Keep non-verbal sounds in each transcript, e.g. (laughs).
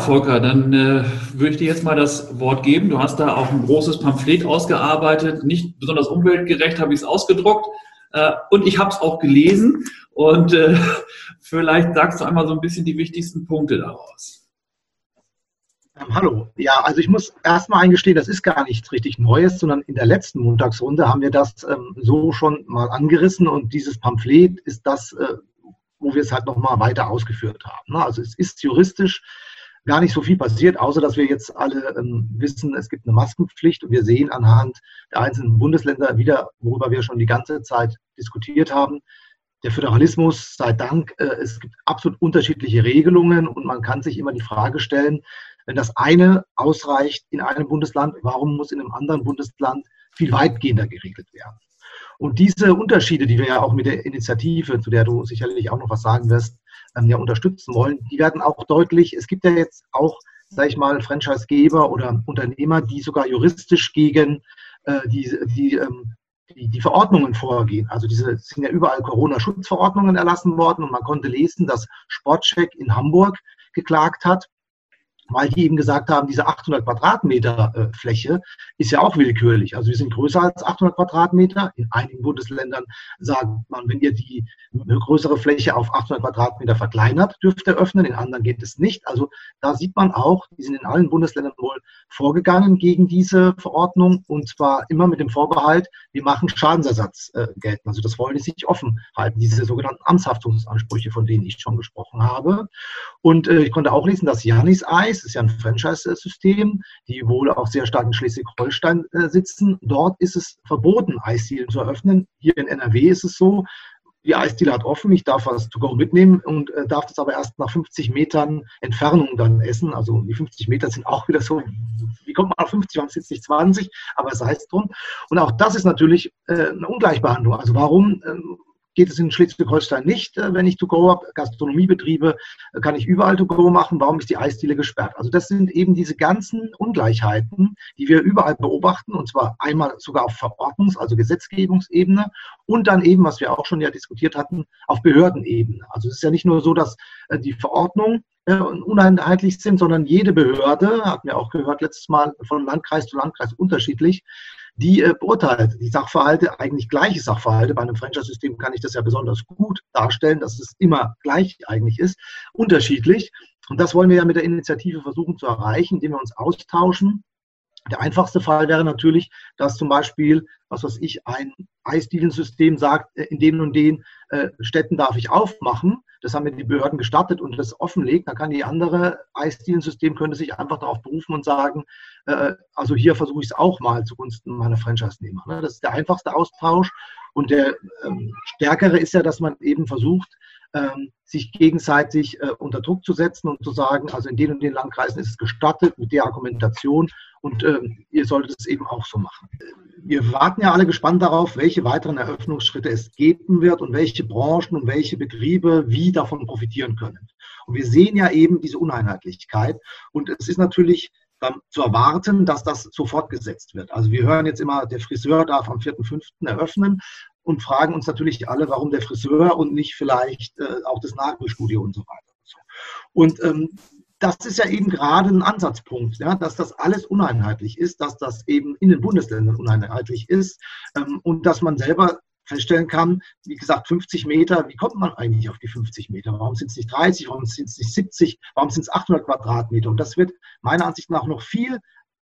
Volker, dann äh, würde ich dir jetzt mal das Wort geben. Du hast da auch ein großes Pamphlet ausgearbeitet, nicht besonders umweltgerecht habe ich es ausgedruckt äh, und ich habe es auch gelesen und äh, (laughs) vielleicht sagst du einmal so ein bisschen die wichtigsten Punkte daraus. Ähm, hallo. Ja, also ich muss erstmal eingestehen, das ist gar nichts richtig Neues, sondern in der letzten Montagsrunde haben wir das ähm, so schon mal angerissen und dieses Pamphlet ist das, äh, wo wir es halt nochmal weiter ausgeführt haben. Ne? Also es ist juristisch gar nicht so viel passiert, außer dass wir jetzt alle ähm, wissen, es gibt eine Maskenpflicht und wir sehen anhand der einzelnen Bundesländer wieder, worüber wir schon die ganze Zeit diskutiert haben. Der Föderalismus sei Dank, äh, es gibt absolut unterschiedliche Regelungen und man kann sich immer die Frage stellen, wenn das eine ausreicht in einem Bundesland, warum muss in einem anderen Bundesland viel weitgehender geregelt werden? Und diese Unterschiede, die wir ja auch mit der Initiative, zu der du sicherlich auch noch was sagen wirst, ähm, ja unterstützen wollen, die werden auch deutlich. Es gibt ja jetzt auch, sage ich mal, Franchisegeber oder Unternehmer, die sogar juristisch gegen äh, die, die, ähm, die, die Verordnungen vorgehen. Also diese sind ja überall Corona-Schutzverordnungen erlassen worden und man konnte lesen, dass Sportcheck in Hamburg geklagt hat weil die eben gesagt haben, diese 800 Quadratmeter äh, Fläche ist ja auch willkürlich. Also wir sind größer als 800 Quadratmeter. In einigen Bundesländern sagt man, wenn ihr die größere Fläche auf 800 Quadratmeter verkleinert, dürft ihr öffnen. In anderen geht es nicht. Also da sieht man auch, die sind in allen Bundesländern wohl vorgegangen gegen diese Verordnung und zwar immer mit dem Vorbehalt, wir machen Schadensersatz äh, gelten. Also das wollen die sich offen halten, diese sogenannten Amtshaftungsansprüche, von denen ich schon gesprochen habe. Und äh, ich konnte auch lesen, dass Janis Eis das ist ja ein Franchise-System, die wohl auch sehr stark in Schleswig-Holstein äh, sitzen. Dort ist es verboten, Eisdielen zu eröffnen. Hier in NRW ist es so, die Eisdiele hat offen, ich darf was to go mitnehmen und äh, darf das aber erst nach 50 Metern Entfernung dann essen. Also die 50 Meter sind auch wieder so, wie kommt man auf 50, warum sind es nicht 20, aber sei es drum. Und auch das ist natürlich äh, eine Ungleichbehandlung. Also warum ähm, geht es in Schleswig-Holstein nicht, äh, wenn ich To-Go habe. Gastronomiebetriebe äh, kann ich überall To-Go machen. Warum ist die Eisdiele gesperrt? Also das sind eben diese ganzen Ungleichheiten, die wir überall beobachten, und zwar einmal sogar auf Verordnungs-, also Gesetzgebungsebene und dann eben, was wir auch schon ja diskutiert hatten, auf Behördenebene. Also es ist ja nicht nur so, dass äh, die Verordnung uneinheitlich sind, sondern jede Behörde, hatten wir auch gehört letztes Mal, von Landkreis zu Landkreis unterschiedlich, die äh, beurteilt die Sachverhalte, eigentlich gleiche Sachverhalte. Bei einem Franchise-System kann ich das ja besonders gut darstellen, dass es immer gleich eigentlich ist, unterschiedlich. Und das wollen wir ja mit der Initiative versuchen zu erreichen, indem wir uns austauschen. Der einfachste Fall wäre natürlich, dass zum Beispiel, was weiß ich, ein Eisdielensystem sagt, äh, in den und den äh, Städten darf ich aufmachen. Das haben mir die Behörden gestattet und das offenlegt. Dann kann die andere Eisdielensystem könnte sich einfach darauf berufen und sagen, äh, also hier versuche ich es auch mal zugunsten meiner Franchise-Nehmer. Ne? Das ist der einfachste Austausch. Und der ähm, stärkere ist ja, dass man eben versucht, sich gegenseitig äh, unter Druck zu setzen und zu sagen, also in den und den Landkreisen ist es gestattet mit der Argumentation und ähm, ihr solltet es eben auch so machen. Wir warten ja alle gespannt darauf, welche weiteren Eröffnungsschritte es geben wird und welche Branchen und welche Betriebe wie davon profitieren können. Und wir sehen ja eben diese Uneinheitlichkeit. Und es ist natürlich zu erwarten, dass das so fortgesetzt wird. Also wir hören jetzt immer, der Friseur darf am 4.5. eröffnen und fragen uns natürlich alle, warum der Friseur und nicht vielleicht äh, auch das Nagelstudio und so weiter. Und ähm, das ist ja eben gerade ein Ansatzpunkt, ja, dass das alles uneinheitlich ist, dass das eben in den Bundesländern uneinheitlich ist ähm, und dass man selber feststellen kann, wie gesagt, 50 Meter, wie kommt man eigentlich auf die 50 Meter? Warum sind es nicht 30, warum sind es nicht 70, warum sind es 800 Quadratmeter? Und das wird meiner Ansicht nach noch viel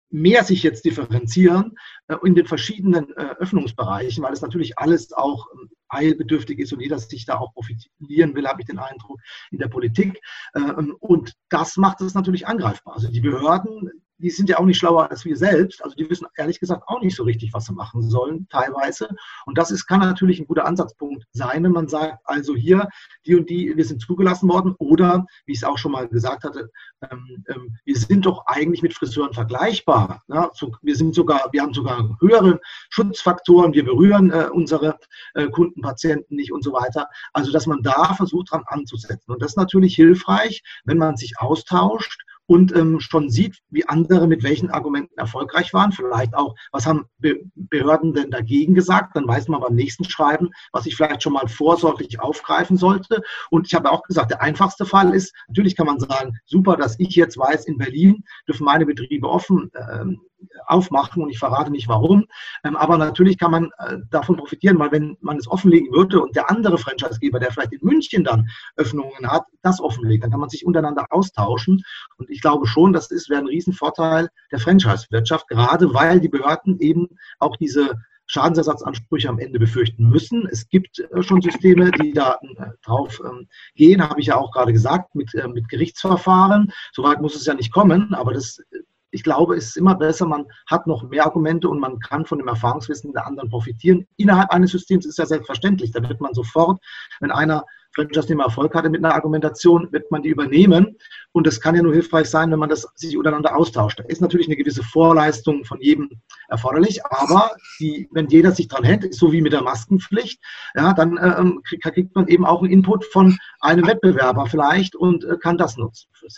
mehr sich jetzt differenzieren äh, in den verschiedenen äh, Öffnungsbereichen, weil es natürlich alles auch ähm, eilbedürftig ist und jeder sich da auch profitieren will, habe ich den Eindruck, in der Politik. Ähm, und das macht es natürlich angreifbar. Also die Behörden, die sind ja auch nicht schlauer als wir selbst. Also die wissen ehrlich gesagt auch nicht so richtig, was sie machen sollen, teilweise. Und das ist, kann natürlich ein guter Ansatzpunkt sein, wenn man sagt, also hier, die und die, wir sind zugelassen worden. Oder, wie ich es auch schon mal gesagt hatte, ähm, ähm, wir sind doch eigentlich mit Friseuren vergleichbar. So, wir sind sogar, wir haben sogar höhere Schutzfaktoren, wir berühren äh, unsere äh, Kunden, Patienten nicht und so weiter. Also, dass man da versucht, dran anzusetzen. Und das ist natürlich hilfreich, wenn man sich austauscht und ähm, schon sieht, wie andere mit welchen Argumenten erfolgreich waren. Vielleicht auch, was haben Be Behörden denn dagegen gesagt? Dann weiß man beim nächsten Schreiben, was ich vielleicht schon mal vorsorglich aufgreifen sollte. Und ich habe auch gesagt, der einfachste Fall ist, natürlich kann man sagen, super, dass ich jetzt weiß, in Berlin dürfen meine Betriebe offen ähm, aufmachen und ich verrate nicht warum. Ähm, aber natürlich kann man äh, davon profitieren, weil wenn man es offenlegen würde und der andere Franchisegeber, der vielleicht in München dann Öffnungen hat, das offenlegt, dann kann man sich untereinander austauschen. Und ich glaube schon, das ist, wäre ein Riesenvorteil der Franchise-Wirtschaft, gerade weil die Behörden eben auch diese Schadensersatzansprüche am Ende befürchten müssen. Es gibt äh, schon Systeme, die da äh, drauf ähm, gehen, habe ich ja auch gerade gesagt, mit, mit Gerichtsverfahren. Soweit muss es ja nicht kommen, aber das ich glaube, es ist immer besser, man hat noch mehr Argumente und man kann von dem Erfahrungswissen der anderen profitieren. Innerhalb eines Systems ist ja selbstverständlich. Da wird man sofort, wenn einer Franchise-Nehmer Erfolg hatte mit einer Argumentation, wird man die übernehmen. Und es kann ja nur hilfreich sein, wenn man das sich untereinander austauscht. Da ist natürlich eine gewisse Vorleistung von jedem erforderlich, aber die, wenn jeder sich dran hält, so wie mit der Maskenpflicht, ja, dann äh, ähm, kriegt, kriegt, man eben auch einen Input von einem Wettbewerber vielleicht und äh, kann das nutzen für sich.